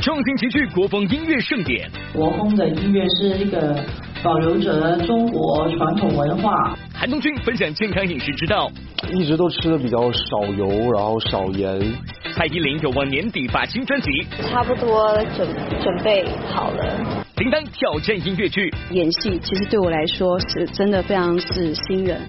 创新奇趣国风音乐盛典，国风的音乐是一个保留着中国传统文化。韩东君分享健康饮食之道，一直都吃的比较少油，然后少盐。蔡依林有望年底发新专辑，差不多准准备好了。林丹挑战音乐剧，演戏其实对我来说是真的非常是新人。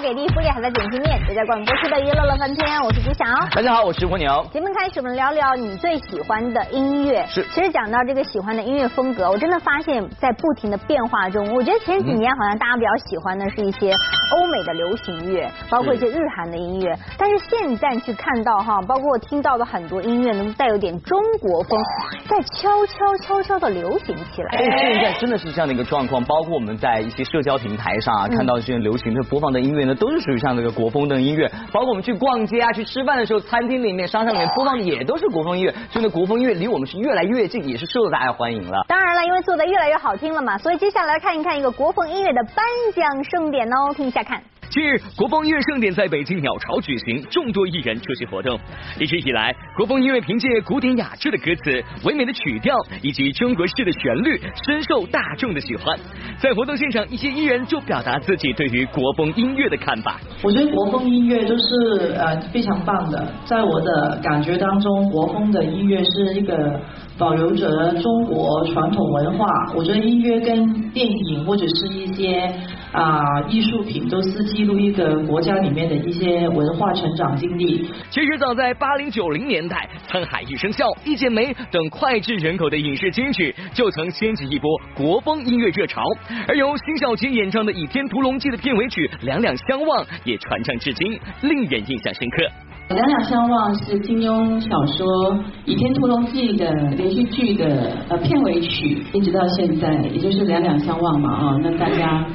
超给力，福利还在点心面，也在广播室的娱乐乐翻天，我是朱晓。大家好，我是蜗牛。节目开始，我们聊聊你最喜欢的音乐。是，其实讲到这个喜欢的音乐风格，我真的发现，在不停的变化中。我觉得前几年好像大家比较喜欢的是一些欧美的流行乐，包括一些日韩的音乐。但是现在去看到哈，包括我听到的很多音乐，能带有点中国风，在悄悄悄悄的流行起来。现在真的是这样的一个状况，包括我们在一些社交平台上啊，看到这些流行的播放的音乐呢，都是属于像。那个国风的音乐，包括我们去逛街啊、去吃饭的时候，餐厅里面、商场里面播放的也都是国风音乐，所以呢，国风音乐离我们是越来越近，也是受到大家欢迎了。当然了，因为做的越来越好听了嘛，所以接下来看一看一个国风音乐的颁奖盛典哦，听一下看。近日，国风音乐盛典在北京鸟巢举行，众多艺人出席活动。一直以来，国风音乐凭借古典雅致的歌词、唯美的曲调以及中国式的旋律，深受大众的喜欢。在活动现场，一些艺人就表达自己对于国风音乐的看法。我觉得国风音乐都是呃非常棒的，在我的感觉当中，国风的音乐是一个保留着中国传统文化。我觉得音乐跟电影或者是一些。啊，艺术品都是记录一个国家里面的一些文化成长经历。其实早在八零九零年代，《沧海一声笑》《一剪梅》等脍炙人口的影视金曲，就曾掀起一波国风音乐热潮。而由辛晓琪演唱的《倚天屠龙记》的片尾曲《两两相望》也传唱至今，令人印象深刻。《两两相望》是金庸小说《倚天屠龙记》的连续剧的呃片尾曲，一直到现在，也就是《两两相望》嘛啊，那大家。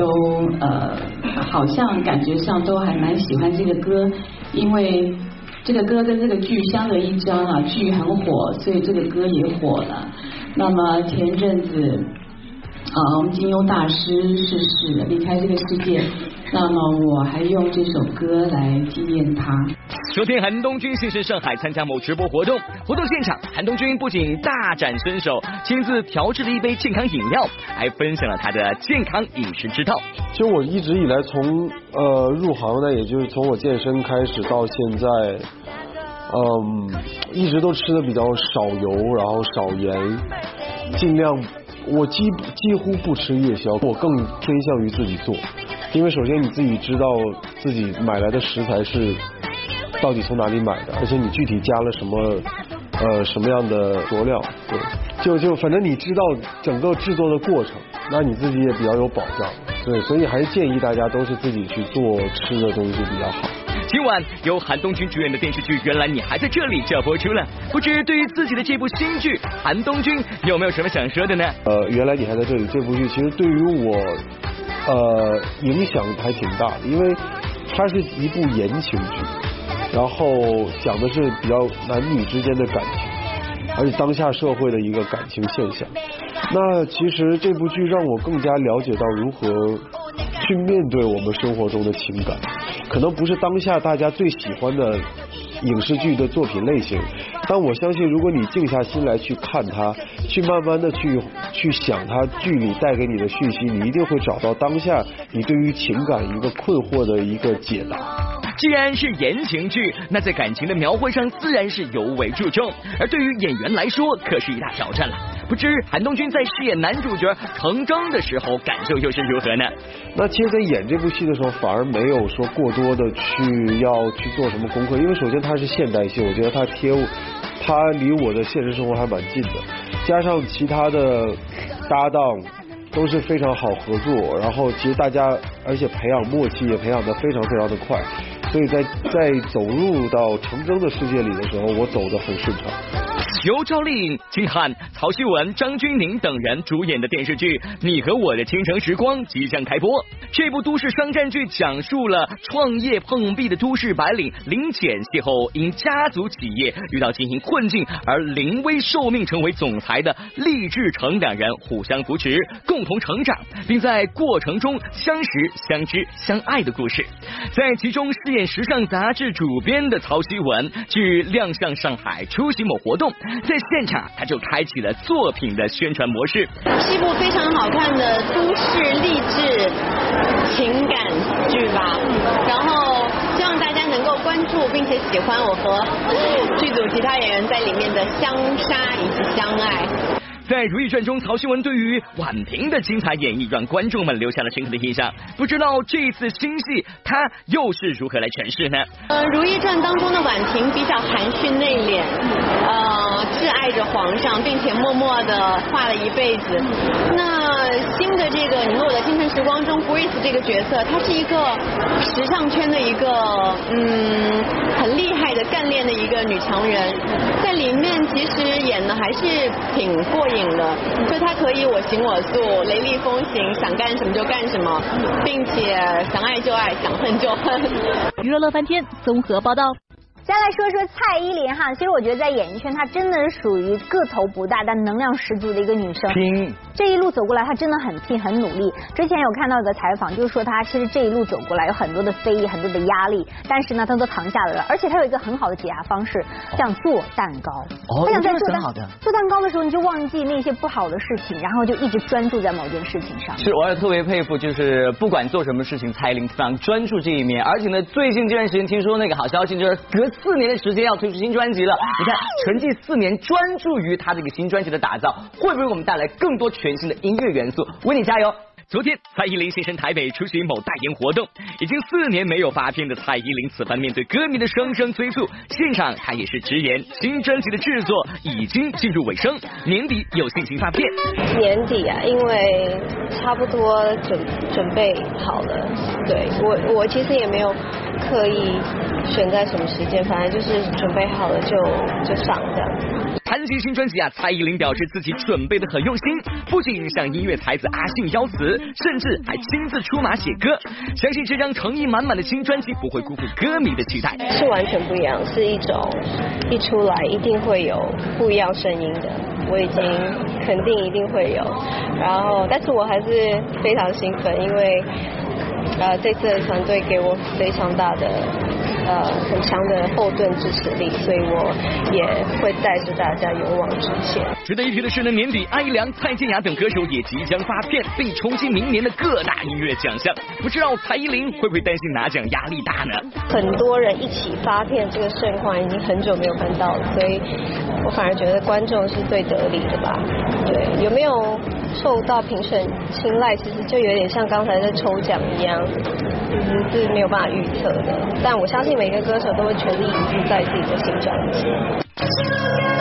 都呃，好像感觉上都还蛮喜欢这个歌，因为这个歌跟这个剧相得益彰啊，剧很火，所以这个歌也火了。那么前阵子啊，我们金庸大师逝世，离开这个世界。那么我还用这首歌来纪念他。昨天韩东君现身上海参加某直播活动，活动现场，韩东君不仅大展身手，亲自调制了一杯健康饮料，还分享了他的健康饮食之道。其实我一直以来从呃入行呢，也就是从我健身开始到现在，嗯，一直都吃的比较少油，然后少盐，尽量我几几乎不吃夜宵，我更偏向于自己做。因为首先你自己知道自己买来的食材是到底从哪里买的，而且你具体加了什么呃什么样的佐料，对，就就反正你知道整个制作的过程，那你自己也比较有保障，对，所以还是建议大家都是自己去做吃的东西比较好。今晚由韩东君主演的电视剧《原来你还在这里》就要播出了，不知对于自己的这部新剧，韩东君有没有什么想说的呢？呃，原来你还在这里这部剧，其实对于我。呃，影响还挺大的，因为它是一部言情剧，然后讲的是比较男女之间的感情，而且当下社会的一个感情现象。那其实这部剧让我更加了解到如何去面对我们生活中的情感，可能不是当下大家最喜欢的影视剧的作品类型。但我相信，如果你静下心来去看它，去慢慢的去去想它剧里带给你的讯息，你一定会找到当下你对于情感一个困惑的一个解答。既然是言情剧，那在感情的描绘上自然是尤为注重，而对于演员来说，可是一大挑战了。不知韩东君在饰演男主角程铮的时候，感受又是如何呢？那其实，在演这部戏的时候，反而没有说过多的去要去做什么功课，因为首先它是现代戏，我觉得它贴，它离我的现实生活还蛮近的，加上其他的搭档都是非常好合作，然后其实大家而且培养默契也培养的非常非常的快。所以在在走入到成铮的世界里的时候，我走得很顺畅。由赵丽颖、金瀚、曹曦文、张钧甯等人主演的电视剧《你和我的倾城时光》即将开播。这部都市商战剧讲述了创业碰壁的都市白领林简邂逅因家族企业遇到经营困境而临危受命成为总裁的厉志成两人互相扶持，共同成长，并在过程中相识、相知、相爱的故事。在其中饰演时尚杂志主编的曹曦文，据亮相上海出席某活动，在现场他就开启了作品的宣传模式。是一部非常好看的都市励志情感剧吧，然后希望大家能够关注并且喜欢我和剧组其他演员在里面的相杀以及相爱。在《如懿传》中，曹曦文对于婉平的精彩演绎让观众们留下了深刻的印象。不知道这一次新戏他又是如何来诠释呢？呃，《如懿传》当中的婉平比较含蓄内敛，呃，挚爱着皇上，并且默默的画了一辈子。那新的这个《你和我的倾城时光》中，Grace 这个角色，她是一个时尚圈的一个嗯很厉害的干练的一个女强人，在里面其实演的还是挺过瘾的，就她可以我行我素，雷厉风行，想干什么就干什么，并且想爱就爱，想恨就恨。娱乐乐翻天综合报道。再来说说蔡依林哈，其实我觉得在演艺圈她真的是属于个头不大但能量十足的一个女生。拼这一路走过来，她真的很拼很努力。之前有看到一个采访，就是说她其实这一路走过来有很多的非议，很多的压力，但是呢，她都扛下来了。而且她有一个很好的解压方式，像做蛋糕。哦她想在做蛋这个很好的做蛋糕的时候，你就忘记那些不好的事情，然后就一直专注在某件事情上。是，我也特别佩服，就是不管做什么事情，蔡依林非常专注这一面。而且呢，最近这段时间听说那个好消息，就是隔四年的时间要推出新专辑了。你看，沉寂四年，专注于他这个新专辑的打造，会不会给我们带来更多全新的音乐元素？为你加油！昨天，蔡依林现身台北出席某代言活动。已经四年没有发片的蔡依林，此番面对歌迷的声声催促，现场她也是直言，新专辑的制作已经进入尾声，年底有信心发片。年底啊，因为差不多准准备好了。对我，我其实也没有刻意选在什么时间，反正就是准备好了就就上这样。谈及新专辑啊，蔡依林表示自己准备的很用心，不仅向音乐才子阿信邀词，甚至还亲自出马写歌。相信这张诚意满满的新专辑不会辜负歌迷的期待。是完全不一样，是一种一出来一定会有不一样声音的，我已经肯定一定会有。然后，但是我还是非常兴奋，因为呃这次的团队给我非常大的呃很强的后盾支持力，所以我也会带着大家勇往直前。值得一提的是呢，年底艾怡良、蔡健雅等歌手也即将发片，并冲击明年的各大音乐奖项。不知道蔡依林会不会担心拿奖压力大呢？很多人一起发片这个盛况已经很久没有看到了，所以我反而觉得观众是最得力的吧。对，有没有受到评审青睐，其实就有点像刚才在抽奖一样，其实是没有办法预测的。但我相信每个歌手都会全力以赴在自己的新专辑。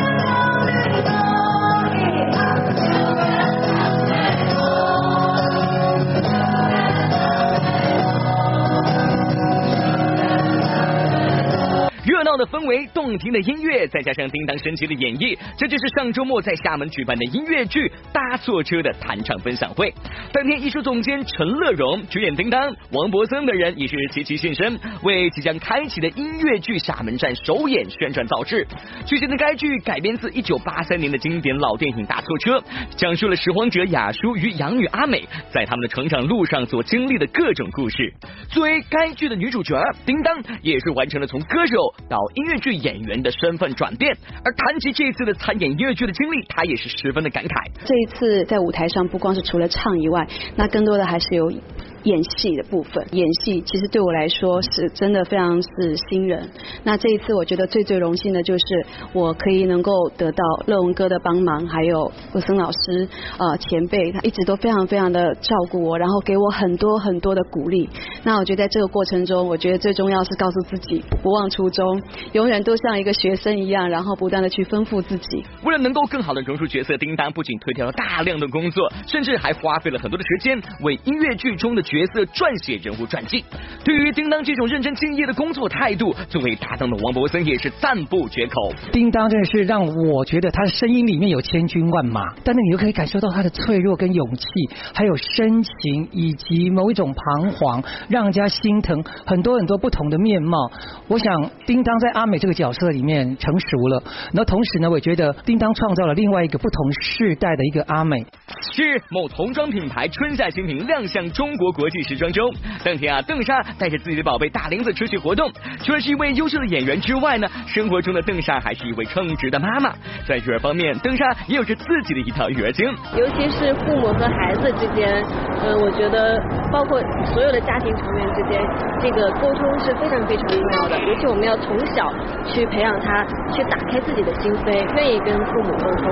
为、动听的音乐，再加上叮当神奇的演绎，这就是上周末在厦门举办的音乐剧《搭错车》的弹唱分享会。当天，艺术总监陈乐融主演叮当，王博森等人也是齐齐现身，为即将开启的音乐剧《厦门站》首演宣传造势。据悉呢，该剧改编自一九八三年的经典老电影《搭错车》，讲述了拾荒者雅叔与养女阿美在他们的成长路上所经历的各种故事。作为该剧的女主角，叮当也是完成了从歌手到音乐剧演员的身份转变。而谈及这次的参演音乐剧的经历，他也是十分的感慨。这一次在舞台上，不光是除了唱以外，那更多的还是有演戏的部分。演戏其实对我来说是真的非常是新人。那这一次我觉得最最荣幸的就是我可以能够得到乐文哥的帮忙，还有吴森老师呃前辈，他一直都非常非常的照顾我，然后给我很多很多的鼓励。那我觉得在这个过程中，我觉得最重要是告诉自己不忘初衷，永远都像一个学生一样，然后不断的去丰富自己。为了能够更好的融入角色，叮当不仅推掉了大量的工作，甚至还花费了很多的时间为音乐剧中的角色撰写人物传记。对于叮当这种认真敬业的工作态度作为搭档的王博森也是赞不绝口。叮当真的是让我觉得他的声音里面有千军万马但是你又可以感受到他的脆弱跟勇气还有深情以及某一种彷徨让人家心疼很多很多不同的面貌。我想叮当在阿美这个角色里面成熟了那同时呢我觉得叮当创造了另外一个不同世代的一个阿美。是某童装品牌春夏新品亮相中国国际时装周当天啊，邓莎带着自己的宝贝大玲子出去活动。除了是一位优秀的演员之外呢，生活中的邓莎还是一位称职的妈妈。在育儿方面，邓莎也有着自己的一套育儿经。尤其是父母和孩子之间，呃，我觉得包括所有的家庭成员之间，这个沟通是非常非常重要的。尤其我们要从小去培养他，去打开自己的心扉，愿意跟父母沟通。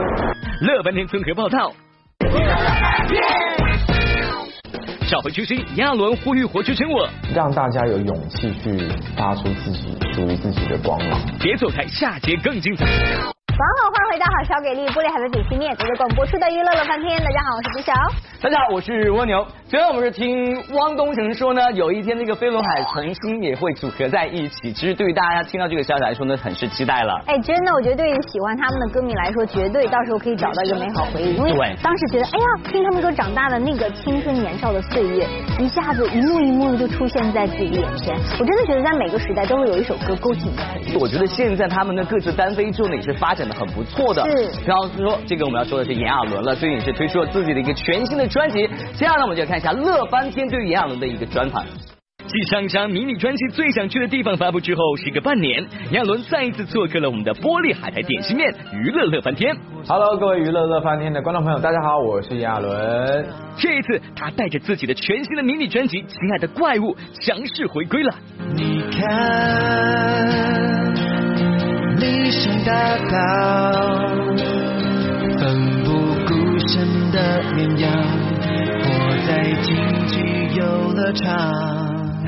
乐半天综合报道。再。找回初心，亚伦呼吁活出真我，让大家有勇气去发出自己属于自己的光芒。别走开，下节更精彩。王好，欢迎回到好笑给力，玻璃海的点心面，正在广播出的娱乐乐翻天。大家好，我是朱晓。大家好，我是蜗牛。昨天我们是听汪东城说呢，有一天那个飞轮海曾经也会组合在一起。其实对于大家听到这个消息来说呢，很是期待了。哎，真的，我觉得对于喜欢他们的歌迷来说，绝对到时候可以找到一个美好回忆。因为当时觉得，哎呀，听他们歌长大的那个青春年少的岁月，一下子一幕一幕的就出现在自己的眼前。我真的觉得在每个时代都会有一首歌勾起你的回忆。我觉得现在他们的各自单飞之后呢，也是发展。很不错的。嗯然后是说这个我们要说的是炎亚纶了最近也是推出了自己的一个全新的专辑。接下来我们就看一下乐翻天对于炎亚纶的一个专访继香香迷你专辑最想去的地方发布之后时隔半年炎亚纶再一次做客了我们的波力海苔点心面娱乐乐翻天。Hello 各位娱乐乐翻天的观众朋友大家好我是亚伦。这一次他带着自己的全新的迷你专辑亲爱的怪物强势回归了。你看大道奋不顾身的绵羊我在荆棘游乐场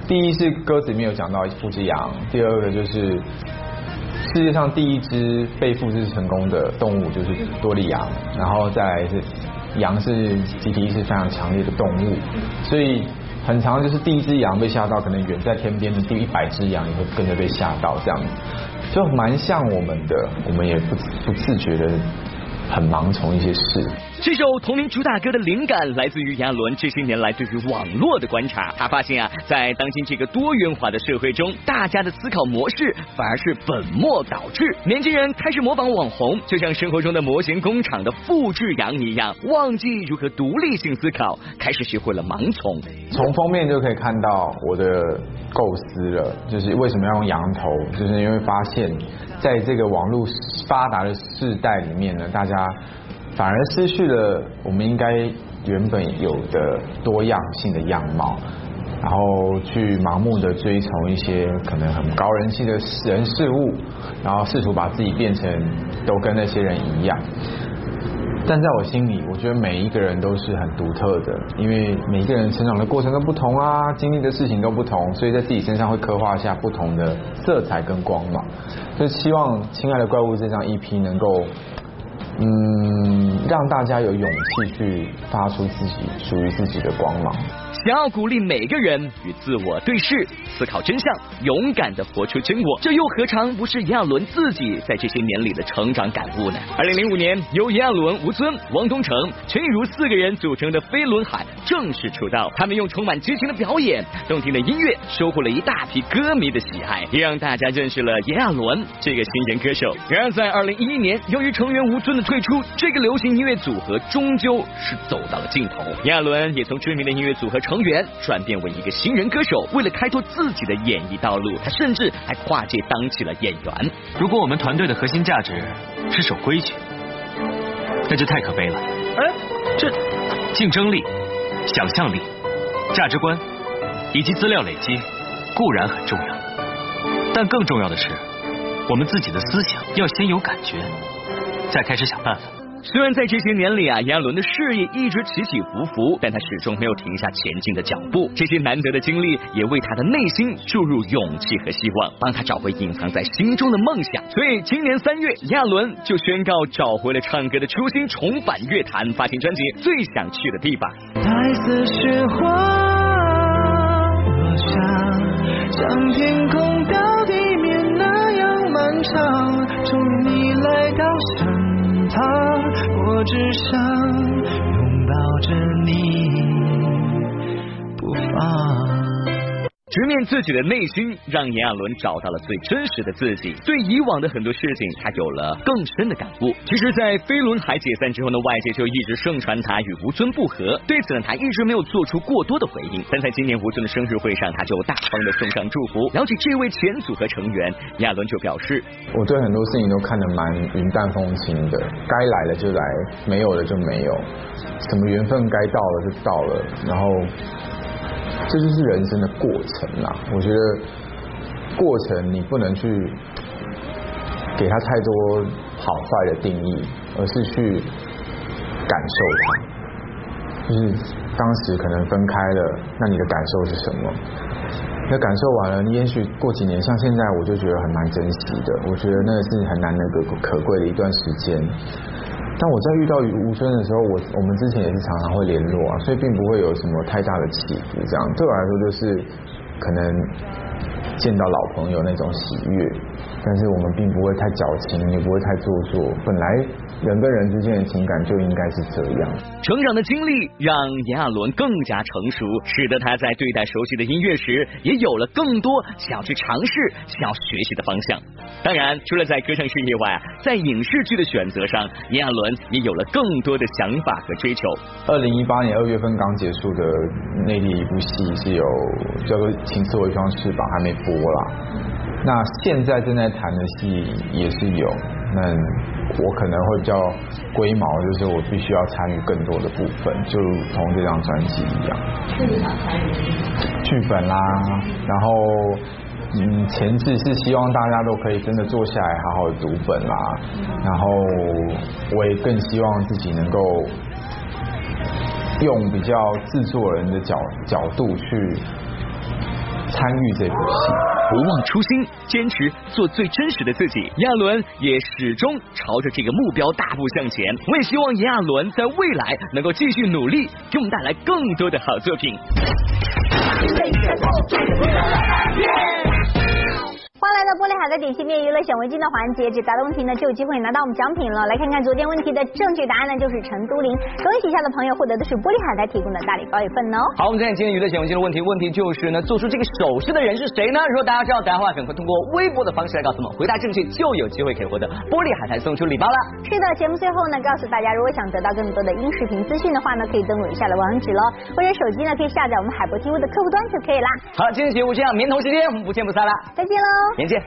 第一是歌词里面有讲到一只复制羊第二个就是世界上第一只被复制成功的动物就是多利羊然后再来是羊是集体意识非常强烈的动物。所以很长就是第一只羊被吓到可能远在天边的第一百只羊也会跟着被吓到这样。就蛮像我们的我们也不不自觉的很盲从一些事。这首同名主打歌的灵感来自于杨伦这些年来对于网络的观察他发现啊在当今这个多元化的社会中大家的思考模式反而是本末倒置年轻人开始模仿网红就像生活中的模型工厂的复制羊一样忘记如何独立性思考开始学会了盲从。从封面就可以看到我的构思了就是为什么要用羊头就是因为发现在这个网络发达的世代里面呢大家反而失去了我们应该原本有的多样性的样貌，然后去盲目的追从一些可能很高人气的人事物，然后试图把自己变成都跟那些人一样。但在我心里，我觉得每一个人都是很独特的，因为每一个人成长的过程都不同啊，经历的事情都不同，所以在自己身上会刻画下不同的色彩跟光芒。就希望《亲爱的怪物》这张 EP 能够嗯，让大家有勇气去发出自己属于自己的光芒。想要鼓励每个人与自我对视，思考真相，勇敢的活出真我，这又何尝不是炎亚纶自己在这些年里的成长感悟呢？二零零五年，由炎亚纶、吴尊、汪东城、陈亦如四个人组成的飞轮海正式出道。他们用充满激情的表演、动听的音乐，收获了一大批歌迷的喜爱，也让大家认识了炎亚纶这个新人歌手。然而，在二零一一年，由于成员吴尊的退出这个流行音乐组合终究是走到了尽头，亚伦也从知名的音乐组合成员转变为一个新人歌手，为了开拓自己的演艺道路，他甚至还跨界当起了演员。如果我们团队的核心价值是守规矩，那就太可悲了。哎，这竞争力、想象力、价值观以及资料累积固然很重要，但更重要的是我们自己的思想要先有感觉。再开始想办法。虽然在这些年里啊炎亚纶的事业一直起起伏伏但他始终没有停下前进的脚步。这些难得的经历也为他的内心注入勇气和希望帮他找回隐藏在心中的梦想。所以今年三月炎亚纶就宣告找回了唱歌的初心重返乐坛发行专辑最想去的地方。白色雪花像天空到地面那样漫长终于你来到我只想拥抱着你不放。直面自己的内心，让炎亚纶找到了最真实的自己。对以往的很多事情，他有了更深的感悟。其实，在飞轮海解散之后呢，外界就一直盛传他与吴尊不和。对此呢，他一直没有做出过多的回应。但在今年吴尊的生日会上，他就大方的送上祝福。了解这位前组合成员，炎亚纶就表示：“我对很多事情都看得蛮云淡风轻的，该来的就来，没有的就没有，什么缘分该到了就到了，然后。”这就是人生的过程啦。我觉得过程你不能去给他太多好坏的定义，而是去感受它。就是当时可能分开了，那你的感受是什么？那感受完了，你也许过几年，像现在，我就觉得很蛮珍惜的。我觉得那是很难能可可贵的一段时间。但我在遇到吴尊的时候，我我们之前也是常常会联络啊，所以并不会有什么太大的起伏。这样对我来说，就是可能见到老朋友那种喜悦。但是我们并不会太矫情，也不会太做作。本来人跟人之间的情感就应该是这样。成长的经历让炎亚纶更加成熟，使得他在对待熟悉的音乐时，也有了更多想要去尝试、想要学习的方向。当然，除了在歌唱事业外，在影视剧的选择上，炎亚纶也有了更多的想法和追求。二零一八年二月份刚结束的内地一部戏是有叫做《情似我一双翅膀》，还没播啦。那现在正在谈的戏也是有，那我可能会比较龟毛，就是我必须要参与更多的部分，就同这张专辑一样。剧本啦，然后嗯，前置是希望大家都可以真的坐下来好好读本啦，然后我也更希望自己能够用比较制作人的角角度去参与这部戏。不忘初心，坚持做最真实的自己。亚纶也始终朝着这个目标大步向前。我也希望炎亚纶在未来能够继续努力，给我们带来更多的好作品。欢迎来到玻璃海的点心面娱乐显微镜的环节，解答的问题呢就有机会拿到我们奖品了。来看看昨天问题的正确答案呢，就是陈都灵。恭喜以下的朋友获得的是玻璃海苔提供的大礼包一份哦。好，我们再看今天娱乐显微镜的问题，问题就是呢，做出这个手势的人是谁呢？如果大家知道答案的话，赶快通过微博的方式来告诉我们，回答正确就有机会可以获得玻璃海苔送出礼包了。是的，节目最后呢，告诉大家，如果想得到更多的音视频资讯的话呢，可以登录以下的网址喽，或者手机呢可以下载我们海博 TV 的客户端就可以啦。好，今天节目这样，明同时间我们不见不散了，再见喽，明天见。